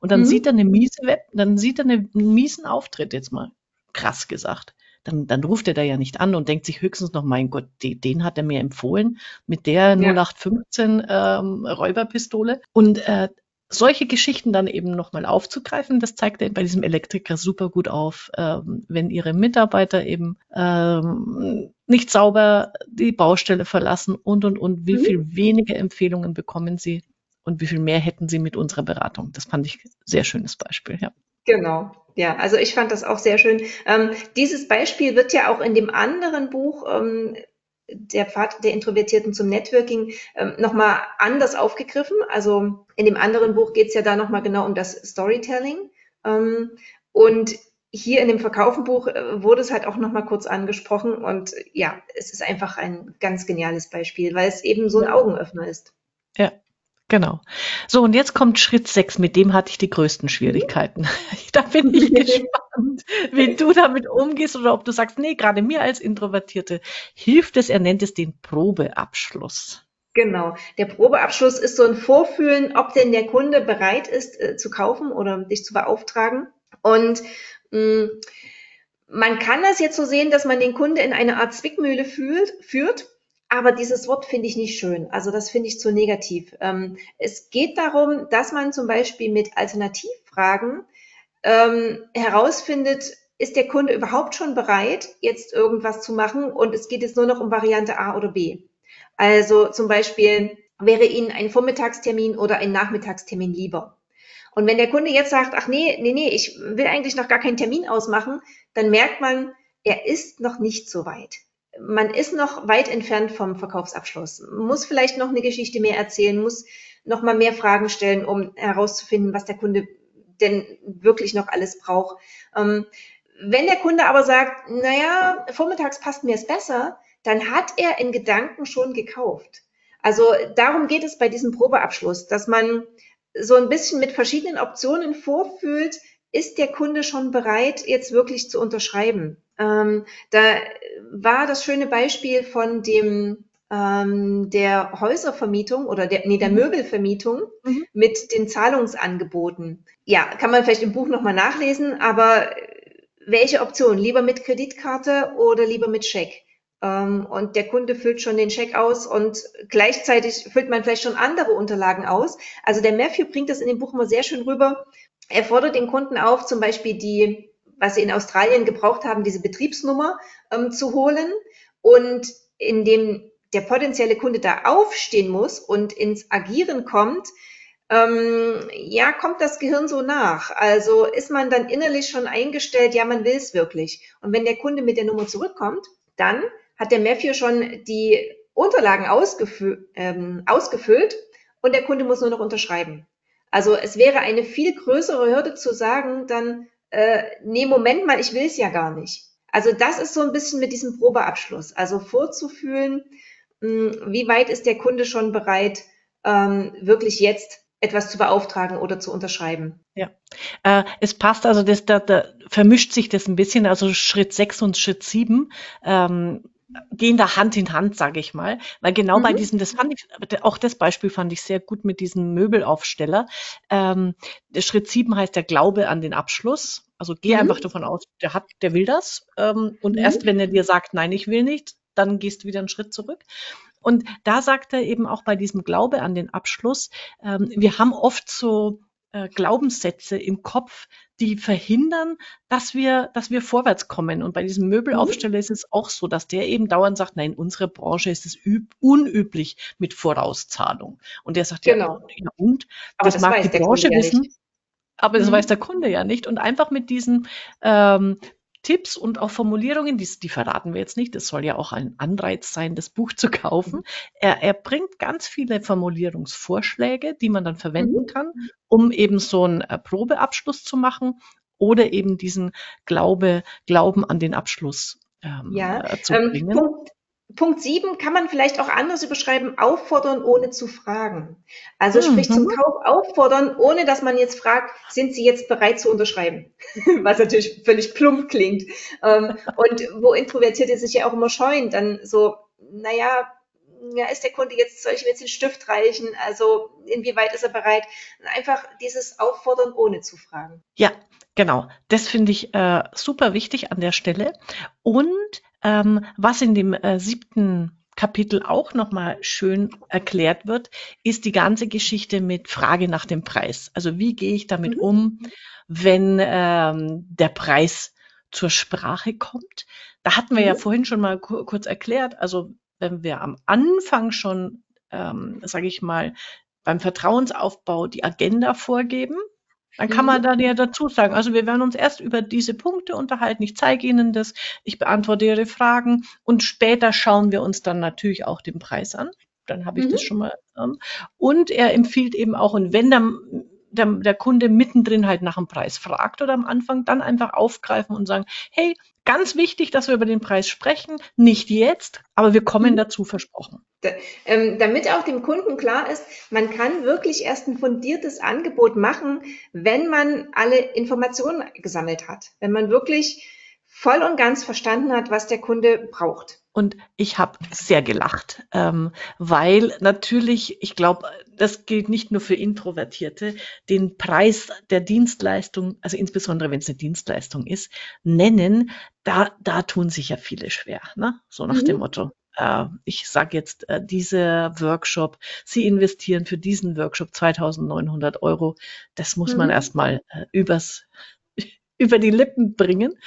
[SPEAKER 1] und dann mhm. sieht er eine miese Web, dann sieht er einen miesen Auftritt jetzt mal krass gesagt dann, dann ruft er da ja nicht an und denkt sich höchstens noch, mein Gott, die, den hat er mir empfohlen mit der 0815 ähm, Räuberpistole. Und äh, solche Geschichten dann eben nochmal aufzugreifen, das zeigt er bei diesem Elektriker super gut auf, ähm, wenn ihre Mitarbeiter eben ähm, nicht sauber die Baustelle verlassen und und und, wie mhm. viel weniger Empfehlungen bekommen sie und wie viel mehr hätten sie mit unserer Beratung. Das fand ich sehr schönes Beispiel, ja.
[SPEAKER 2] Genau. Ja, also ich fand das auch sehr schön. Ähm, dieses Beispiel wird ja auch in dem anderen Buch ähm, der Pfad der Introvertierten zum Networking ähm, nochmal anders aufgegriffen. Also in dem anderen Buch geht es ja da nochmal genau um das Storytelling. Ähm, und hier in dem Verkaufenbuch äh, wurde es halt auch nochmal kurz angesprochen. Und ja, es ist einfach ein ganz geniales Beispiel, weil es eben so ein Augenöffner ist.
[SPEAKER 1] Ja, Genau. So, und jetzt kommt Schritt 6, mit dem hatte ich die größten Schwierigkeiten. [LAUGHS] da bin ich gespannt, wie du damit umgehst oder ob du sagst, nee, gerade mir als Introvertierte hilft es, er nennt es den Probeabschluss.
[SPEAKER 2] Genau. Der Probeabschluss ist so ein Vorfühlen, ob denn der Kunde bereit ist äh, zu kaufen oder dich zu beauftragen. Und mh, mm, man kann das jetzt so sehen, dass man den Kunde in eine Art Zwickmühle fühlt, führt aber dieses Wort finde ich nicht schön. Also das finde ich zu negativ. Ähm, es geht darum, dass man zum Beispiel mit Alternativfragen ähm, herausfindet, ist der Kunde überhaupt schon bereit, jetzt irgendwas zu machen? Und es geht jetzt nur noch um Variante A oder B. Also zum Beispiel wäre Ihnen ein Vormittagstermin oder ein Nachmittagstermin lieber. Und wenn der Kunde jetzt sagt, ach nee, nee, nee, ich will eigentlich noch gar keinen Termin ausmachen, dann merkt man, er ist noch nicht so weit man ist noch weit entfernt vom Verkaufsabschluss, muss vielleicht noch eine Geschichte mehr erzählen, muss noch mal mehr Fragen stellen, um herauszufinden, was der Kunde denn wirklich noch alles braucht. Ähm, wenn der Kunde aber sagt, naja, vormittags passt mir es besser, dann hat er in Gedanken schon gekauft. Also darum geht es bei diesem Probeabschluss, dass man so ein bisschen mit verschiedenen Optionen vorfühlt, ist der Kunde schon bereit, jetzt wirklich zu unterschreiben? Ähm, da war das schöne Beispiel von dem ähm, der Häuservermietung oder der, nee, der mhm. Möbelvermietung mhm. mit den Zahlungsangeboten. Ja, kann man vielleicht im Buch nochmal nachlesen, aber welche Option? Lieber mit Kreditkarte oder lieber mit Scheck? Ähm, und der Kunde füllt schon den Scheck aus und gleichzeitig füllt man vielleicht schon andere Unterlagen aus. Also der Matthew bringt das in dem Buch immer sehr schön rüber, er fordert den Kunden auf, zum Beispiel die, was sie in Australien gebraucht haben, diese Betriebsnummer ähm, zu holen. Und indem der potenzielle Kunde da aufstehen muss und ins Agieren kommt, ähm, ja, kommt das Gehirn so nach. Also ist man dann innerlich schon eingestellt, ja, man will es wirklich. Und wenn der Kunde mit der Nummer zurückkommt, dann hat der Matthew schon die Unterlagen ausgefü ähm, ausgefüllt und der Kunde muss nur noch unterschreiben. Also es wäre eine viel größere Hürde zu sagen, dann, äh, nee, Moment mal, ich will es ja gar nicht. Also das ist so ein bisschen mit diesem Probeabschluss. Also vorzufühlen, mh, hm, wie weit ist der Kunde schon bereit, ähm, wirklich jetzt etwas zu beauftragen oder zu unterschreiben.
[SPEAKER 1] Ja, äh, es passt, also das, da, da vermischt sich das ein bisschen, also Schritt 6 und Schritt 7 ähm, gehen da Hand in Hand, sage ich mal, weil genau mhm. bei diesem, das fand ich, auch das Beispiel fand ich sehr gut mit diesem Möbelaufsteller. Ähm, der Schritt 7 heißt der Glaube an den Abschluss. Also geh mhm. einfach davon aus, der hat, der will das. Ähm, und mhm. erst wenn er dir sagt, nein, ich will nicht, dann gehst du wieder einen Schritt zurück. Und da sagt er eben auch bei diesem Glaube an den Abschluss, ähm, wir haben oft so äh, Glaubenssätze im Kopf, die verhindern, dass wir, dass wir vorwärts kommen. Und bei diesem Möbelaufsteller mhm. ist es auch so, dass der eben dauernd sagt, nein, in unserer Branche ist es unüblich mit Vorauszahlung. Und der sagt, genau. ja, ja und? Aber das, das mag die Branche wissen. Aber das mhm. weiß der Kunde ja nicht. Und einfach mit diesen ähm, Tipps und auch Formulierungen, die, die verraten wir jetzt nicht, das soll ja auch ein Anreiz sein, das Buch zu kaufen. Mhm. Er, er bringt ganz viele Formulierungsvorschläge, die man dann verwenden mhm. kann, um eben so einen äh, Probeabschluss zu machen oder eben diesen Glaube, Glauben an den Abschluss ähm,
[SPEAKER 2] ja, äh, zu ähm, bringen. Punkt, Punkt 7 kann man vielleicht auch anders überschreiben, auffordern, ohne zu fragen. Also mhm. sprich zum Kauf auffordern, ohne dass man jetzt fragt, sind Sie jetzt bereit zu unterschreiben? [LAUGHS] Was natürlich völlig plump klingt. Ähm, und wo Introvertierte sich ja auch immer scheuen, dann so, naja, ja, ist der Kunde jetzt, soll ich ihm jetzt den Stift reichen? Also inwieweit ist er bereit? Einfach dieses Auffordern, ohne zu fragen.
[SPEAKER 1] Ja, genau. Das finde ich äh, super wichtig an der Stelle. Und ähm, was in dem äh, siebten Kapitel auch nochmal schön erklärt wird, ist die ganze Geschichte mit Frage nach dem Preis. Also wie gehe ich damit mhm. um, wenn ähm, der Preis zur Sprache kommt? Da hatten wir mhm. ja vorhin schon mal kurz erklärt, also wenn wir am Anfang schon, ähm, sage ich mal, beim Vertrauensaufbau die Agenda vorgeben, dann kann man mhm. dann ja dazu sagen, also wir werden uns erst über diese Punkte unterhalten. Ich zeige Ihnen das, ich beantworte Ihre Fragen und später schauen wir uns dann natürlich auch den Preis an. Dann habe ich mhm. das schon mal. Ähm, und er empfiehlt eben auch, und wenn dann der, der Kunde mittendrin halt nach dem Preis fragt oder am Anfang, dann einfach aufgreifen und sagen, hey, ganz wichtig, dass wir über den Preis sprechen, nicht jetzt, aber wir kommen mhm. dazu versprochen.
[SPEAKER 2] Ähm, damit auch dem Kunden klar ist, man kann wirklich erst ein fundiertes Angebot machen, wenn man alle Informationen gesammelt hat, wenn man wirklich voll und ganz verstanden hat, was der Kunde braucht.
[SPEAKER 1] Und ich habe sehr gelacht, ähm, weil natürlich, ich glaube, das gilt nicht nur für Introvertierte, den Preis der Dienstleistung, also insbesondere wenn es eine Dienstleistung ist, nennen, da, da tun sich ja viele schwer. Ne? So nach mhm. dem Motto, äh, ich sage jetzt, äh, dieser Workshop, Sie investieren für diesen Workshop 2900 Euro, das muss mhm. man erstmal äh, übers über die Lippen bringen.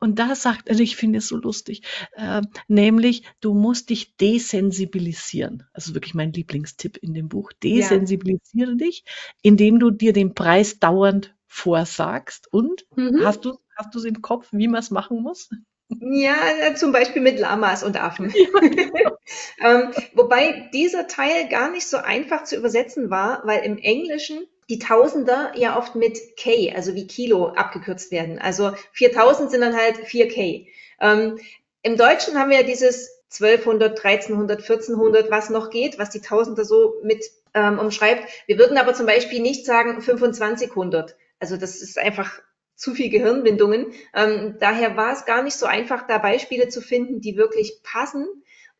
[SPEAKER 1] Und da sagt er, ich finde es so lustig, äh, nämlich du musst dich desensibilisieren. Also wirklich mein Lieblingstipp in dem Buch. Desensibilisiere ja. dich, indem du dir den Preis dauernd vorsagst. Und mhm. hast du hast du es im Kopf, wie man es machen muss?
[SPEAKER 2] Ja, zum Beispiel mit Lamas und Affen. [LAUGHS] Ja, genau. [LAUGHS] ähm, wobei dieser Teil gar nicht so einfach zu übersetzen war, weil im Englischen die Tausender ja oft mit K, also wie Kilo, abgekürzt werden. Also 4000 sind dann halt 4K. Ähm, Im Deutschen haben wir ja dieses 1200, 1300, 1400, was noch geht, was die Tausender so mit ähm, umschreibt. Wir würden aber zum Beispiel nicht sagen 2500. Also das ist einfach zu viel Gehirnwindungen. Ähm, daher war es gar nicht so einfach, da Beispiele zu finden, die wirklich passen.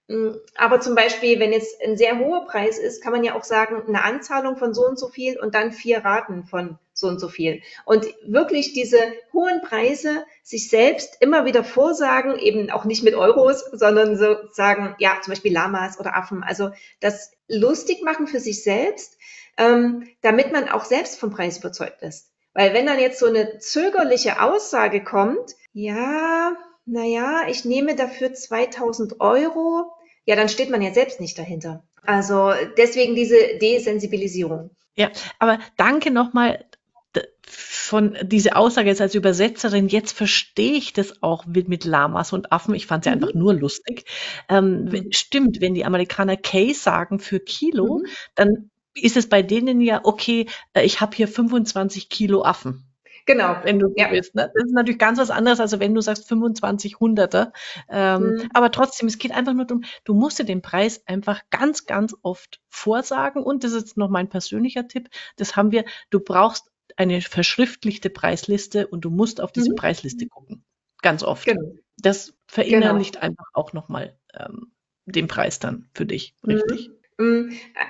[SPEAKER 2] Mm, aber zum Beispiel, wenn jetzt ein sehr hoher Preis ist, kann man ja auch sagen, eine Anzahlung von so und so viel und dann vier Raten von so und so viel. Und wirklich diese hohen Preise sich selbst immer wieder vorsagen, eben auch nicht mit Euros, sondern so sagen, ja, zum Beispiel Lamas oder Affen. Also das lustig machen für sich selbst, ähm, damit man auch selbst vom Preis überzeugt ist. Weil wenn dann jetzt so eine zögerliche Aussage kommt, ja, naja, ich nehme dafür 2000 Euro, ja, dann steht man ja selbst nicht dahinter. Also deswegen diese Desensibilisierung.
[SPEAKER 1] Ja, aber danke nochmal von diese Aussage jetzt als Übersetzerin, jetzt verstehe ich das auch mit, mit Lamas und Affen. Ich fand sie mhm. einfach nur lustig. Ähm, mhm. Stimmt, wenn die Amerikaner K sagen für Kilo, mhm. dann ist es bei denen ja, okay, äh, ich habe hier 25 Kilo Affen. Genau. Wenn du ja. willst. Ne? Das ist natürlich ganz was anderes, als wenn du sagst 25 Hunderter. Ähm, mhm. Aber trotzdem, es geht einfach nur darum, du musst dir den Preis einfach ganz, ganz oft vorsagen. Und das ist noch mein persönlicher Tipp. Das haben wir. Du brauchst eine verschriftlichte Preisliste und du musst auf diese mhm. Preisliste gucken. Ganz oft. Genau. Das verinnerlicht genau. einfach auch nochmal ähm, den Preis dann für dich. Mhm. Richtig. Mhm.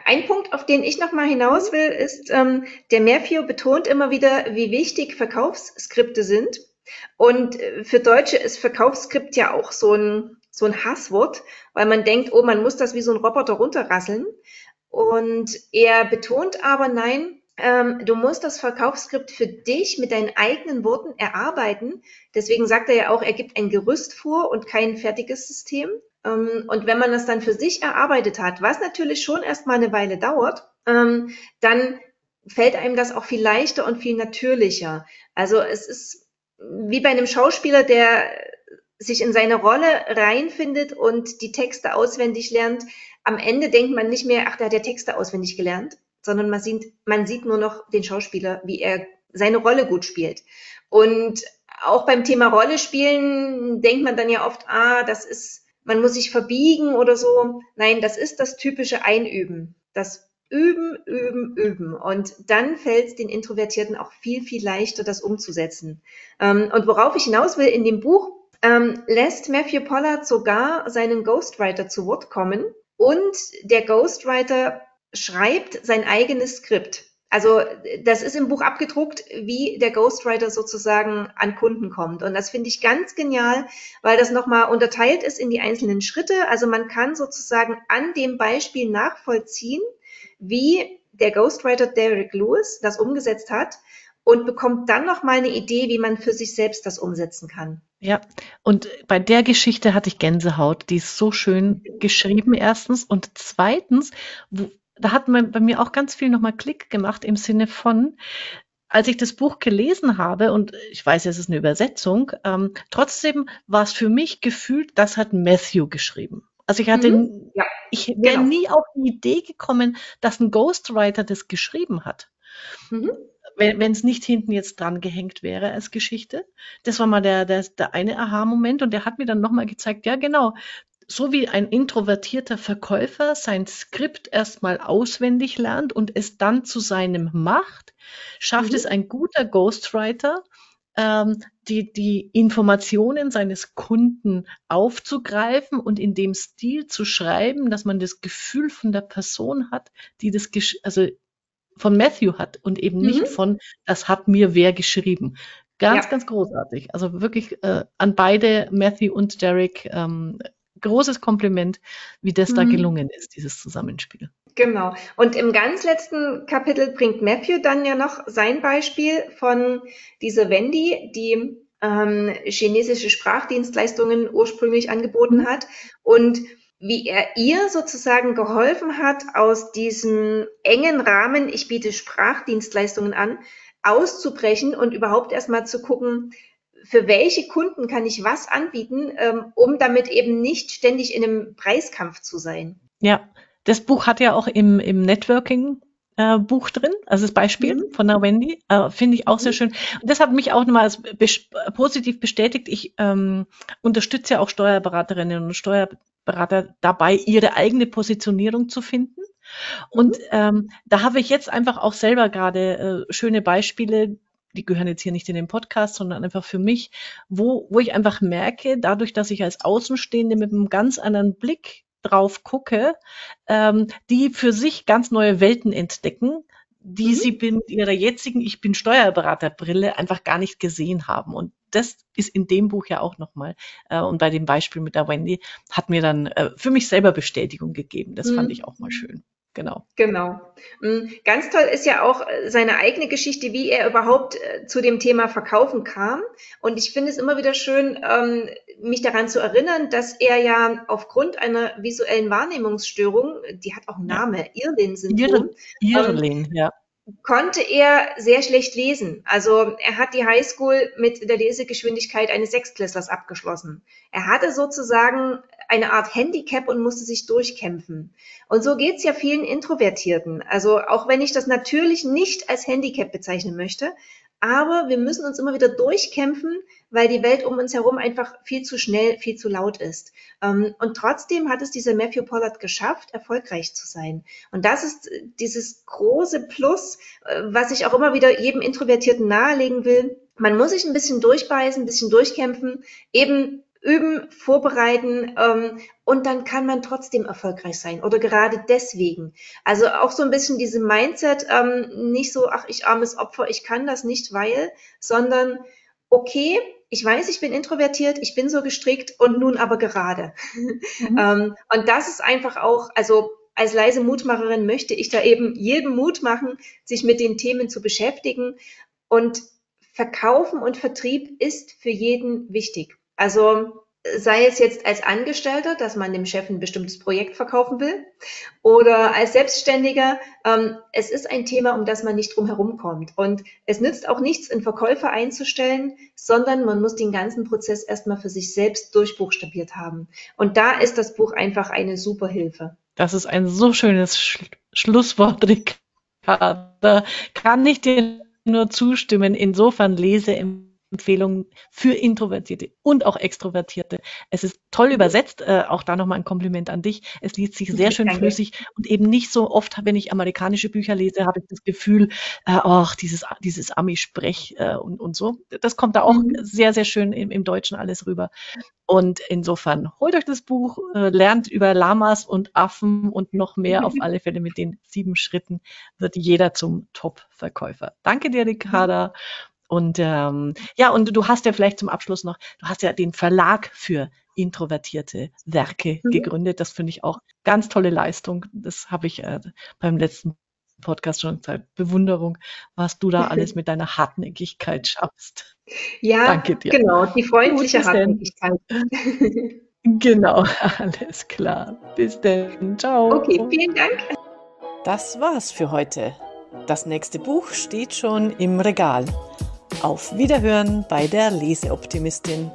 [SPEAKER 2] Ein Punkt, auf den ich nochmal hinaus will, ist, ähm, der Merfio betont immer wieder, wie wichtig Verkaufsskripte sind. Und äh, für Deutsche ist Verkaufsskript ja auch so ein, so ein Hasswort, weil man denkt, oh, man muss das wie so ein Roboter runterrasseln. Und er betont aber, nein, ähm, du musst das Verkaufsskript für dich mit deinen eigenen Worten erarbeiten. Deswegen sagt er ja auch, er gibt ein Gerüst vor und kein fertiges System. Ähm, und wenn man das dann für sich erarbeitet hat, was natürlich schon erstmal eine Weile dauert, ähm, dann fällt einem das auch viel leichter und viel natürlicher. Also es ist wie bei einem Schauspieler, der sich in seine Rolle reinfindet und die Texte auswendig lernt. Am Ende denkt man nicht mehr, ach, der hat der Texte auswendig gelernt, sondern man sieht, man sieht nur noch den Schauspieler, wie er seine Rolle gut spielt. Und auch beim Thema Rolle spielen denkt man dann ja oft, ah, das ist man muss sich verbiegen oder so. Nein, das ist das typische Einüben. Das Üben, üben, üben. Und dann fällt es den Introvertierten auch viel, viel leichter, das umzusetzen. Ähm, und worauf ich hinaus will, in dem Buch ähm, lässt Matthew Pollard sogar seinen Ghostwriter zu Wort kommen und der Ghostwriter schreibt sein eigenes Skript. Also das ist im Buch abgedruckt, wie der Ghostwriter sozusagen an Kunden kommt. Und das finde ich ganz genial, weil das nochmal unterteilt ist in die einzelnen Schritte. Also man kann sozusagen an dem Beispiel nachvollziehen, wie der Ghostwriter Derek Lewis das umgesetzt hat und bekommt dann nochmal eine Idee, wie man für sich selbst das umsetzen kann.
[SPEAKER 1] Ja, und bei der Geschichte hatte ich Gänsehaut. Die ist so schön geschrieben, erstens. Und zweitens, wo, da hat man bei mir auch ganz viel nochmal Klick gemacht im Sinne von, als ich das Buch gelesen habe, und ich weiß, es ist eine Übersetzung, ähm, trotzdem war es für mich gefühlt, das hat Matthew geschrieben. Also ich hatte, mhm, ja, ich wäre genau. nie auf die Idee gekommen, dass ein Ghostwriter das geschrieben hat. Mhm. Wenn es nicht hinten jetzt dran gehängt wäre als Geschichte. Das war mal der, der, der eine Aha-Moment und der hat mir dann nochmal gezeigt, ja genau, so wie ein introvertierter Verkäufer sein Skript erstmal auswendig lernt und es dann zu seinem macht, schafft mhm. es ein guter Ghostwriter, ähm, die, die Informationen seines Kunden aufzugreifen und in dem Stil zu schreiben, dass man das Gefühl von der Person hat, die das, also von Matthew hat und eben mhm. nicht von, das hat mir wer geschrieben. Ganz, ja. ganz großartig. Also wirklich äh, an beide, Matthew und Derek, ähm, großes Kompliment, wie das mhm. da gelungen ist, dieses Zusammenspiel.
[SPEAKER 2] Genau. Und im ganz letzten Kapitel bringt Matthew dann ja noch sein Beispiel von dieser Wendy, die ähm, chinesische Sprachdienstleistungen ursprünglich angeboten mhm. hat und wie er ihr sozusagen geholfen hat, aus diesem engen Rahmen, ich biete Sprachdienstleistungen an, auszubrechen und überhaupt erstmal zu gucken, für welche Kunden kann ich was anbieten, ähm, um damit eben nicht ständig in einem Preiskampf zu sein.
[SPEAKER 1] Ja, das Buch hat ja auch im, im Networking äh, Buch drin, also das Beispiel mhm. von der Wendy, äh, finde ich auch sehr mhm. schön. Und das hat mich auch nochmal bes positiv bestätigt. Ich ähm, unterstütze ja auch Steuerberaterinnen und Steuerberater dabei, ihre eigene Positionierung zu finden. Und mhm. ähm, da habe ich jetzt einfach auch selber gerade äh, schöne Beispiele, die gehören jetzt hier nicht in den Podcast, sondern einfach für mich, wo, wo ich einfach merke, dadurch, dass ich als Außenstehende mit einem ganz anderen Blick drauf gucke, ähm, die für sich ganz neue Welten entdecken, die mhm. sie mit ihrer jetzigen Ich bin Steuerberaterbrille einfach gar nicht gesehen haben. Und das ist in dem Buch ja auch nochmal. Äh, und bei dem Beispiel mit der Wendy hat mir dann äh, für mich selber Bestätigung gegeben. Das mhm. fand ich auch mal schön. Genau.
[SPEAKER 2] Genau. Mm, ganz toll ist ja auch äh, seine eigene Geschichte, wie er überhaupt äh, zu dem Thema Verkaufen kam. Und ich finde es immer wieder schön, ähm, mich daran zu erinnern, dass er ja aufgrund einer visuellen Wahrnehmungsstörung, die hat auch einen Namen, Irlin-Syndrom.
[SPEAKER 1] Irlin, ähm, ja
[SPEAKER 2] konnte er sehr schlecht lesen. Also er hat die Highschool mit der Lesegeschwindigkeit eines Sechstklässlers abgeschlossen. Er hatte sozusagen eine Art Handicap und musste sich durchkämpfen. Und so geht's ja vielen Introvertierten. Also auch wenn ich das natürlich nicht als Handicap bezeichnen möchte, aber wir müssen uns immer wieder durchkämpfen, weil die Welt um uns herum einfach viel zu schnell, viel zu laut ist. Ähm, und trotzdem hat es dieser Matthew Pollard geschafft, erfolgreich zu sein. Und das ist dieses große Plus, äh, was ich auch immer wieder jedem Introvertierten nahelegen will. Man muss sich ein bisschen durchbeißen, ein bisschen durchkämpfen, eben üben, vorbereiten ähm, und dann kann man trotzdem erfolgreich sein oder gerade deswegen. Also auch so ein bisschen diese Mindset, ähm, nicht so, ach, ich armes Opfer, ich kann das nicht, weil, sondern okay, ich weiß, ich bin introvertiert, ich bin so gestrickt und nun aber gerade. Mhm. [LAUGHS] ähm, und das ist einfach auch, also als leise Mutmacherin möchte ich da eben jedem Mut machen, sich mit den Themen zu beschäftigen. Und Verkaufen und Vertrieb ist für jeden wichtig. Also sei es jetzt als Angestellter, dass man dem Chef ein bestimmtes Projekt verkaufen will, oder als Selbstständiger. Ähm, es ist ein Thema, um das man nicht drum herum kommt. Und es nützt auch nichts, einen Verkäufer einzustellen, sondern man muss den ganzen Prozess erstmal für sich selbst durchbuchstabiert haben. Und da ist das Buch einfach eine super Hilfe.
[SPEAKER 1] Das ist ein so schönes Sch Schlusswort, [LAUGHS] Ricarda. Kann ich dir nur zustimmen. Insofern lese im Empfehlungen für Introvertierte und auch Extrovertierte. Es ist toll übersetzt, äh, auch da nochmal ein Kompliment an dich. Es liest sich sehr schön Danke. flüssig und eben nicht so oft, wenn ich amerikanische Bücher lese, habe ich das Gefühl, äh, ach, dieses, dieses Ami-Sprech äh, und, und so. Das kommt da auch mhm. sehr, sehr schön im, im Deutschen alles rüber. Und insofern holt euch das Buch, äh, lernt über Lamas und Affen und noch mehr auf [LAUGHS] alle Fälle mit den sieben Schritten wird jeder zum Top-Verkäufer. Danke dir, Ricarda. Und ähm, ja, und du hast ja vielleicht zum Abschluss noch, du hast ja den Verlag für introvertierte Werke mhm. gegründet. Das finde ich auch ganz tolle Leistung. Das habe ich äh, beim letzten Podcast schon gesagt. Bewunderung, was du da alles mit deiner Hartnäckigkeit schaffst.
[SPEAKER 2] Ja, Danke dir. genau, die freundliche Hartnäckigkeit. [LAUGHS]
[SPEAKER 1] genau, alles klar. Bis dann. Ciao.
[SPEAKER 2] Okay, vielen Dank.
[SPEAKER 1] Das war's für heute. Das nächste Buch steht schon im Regal. Auf Wiederhören bei der Leseoptimistin.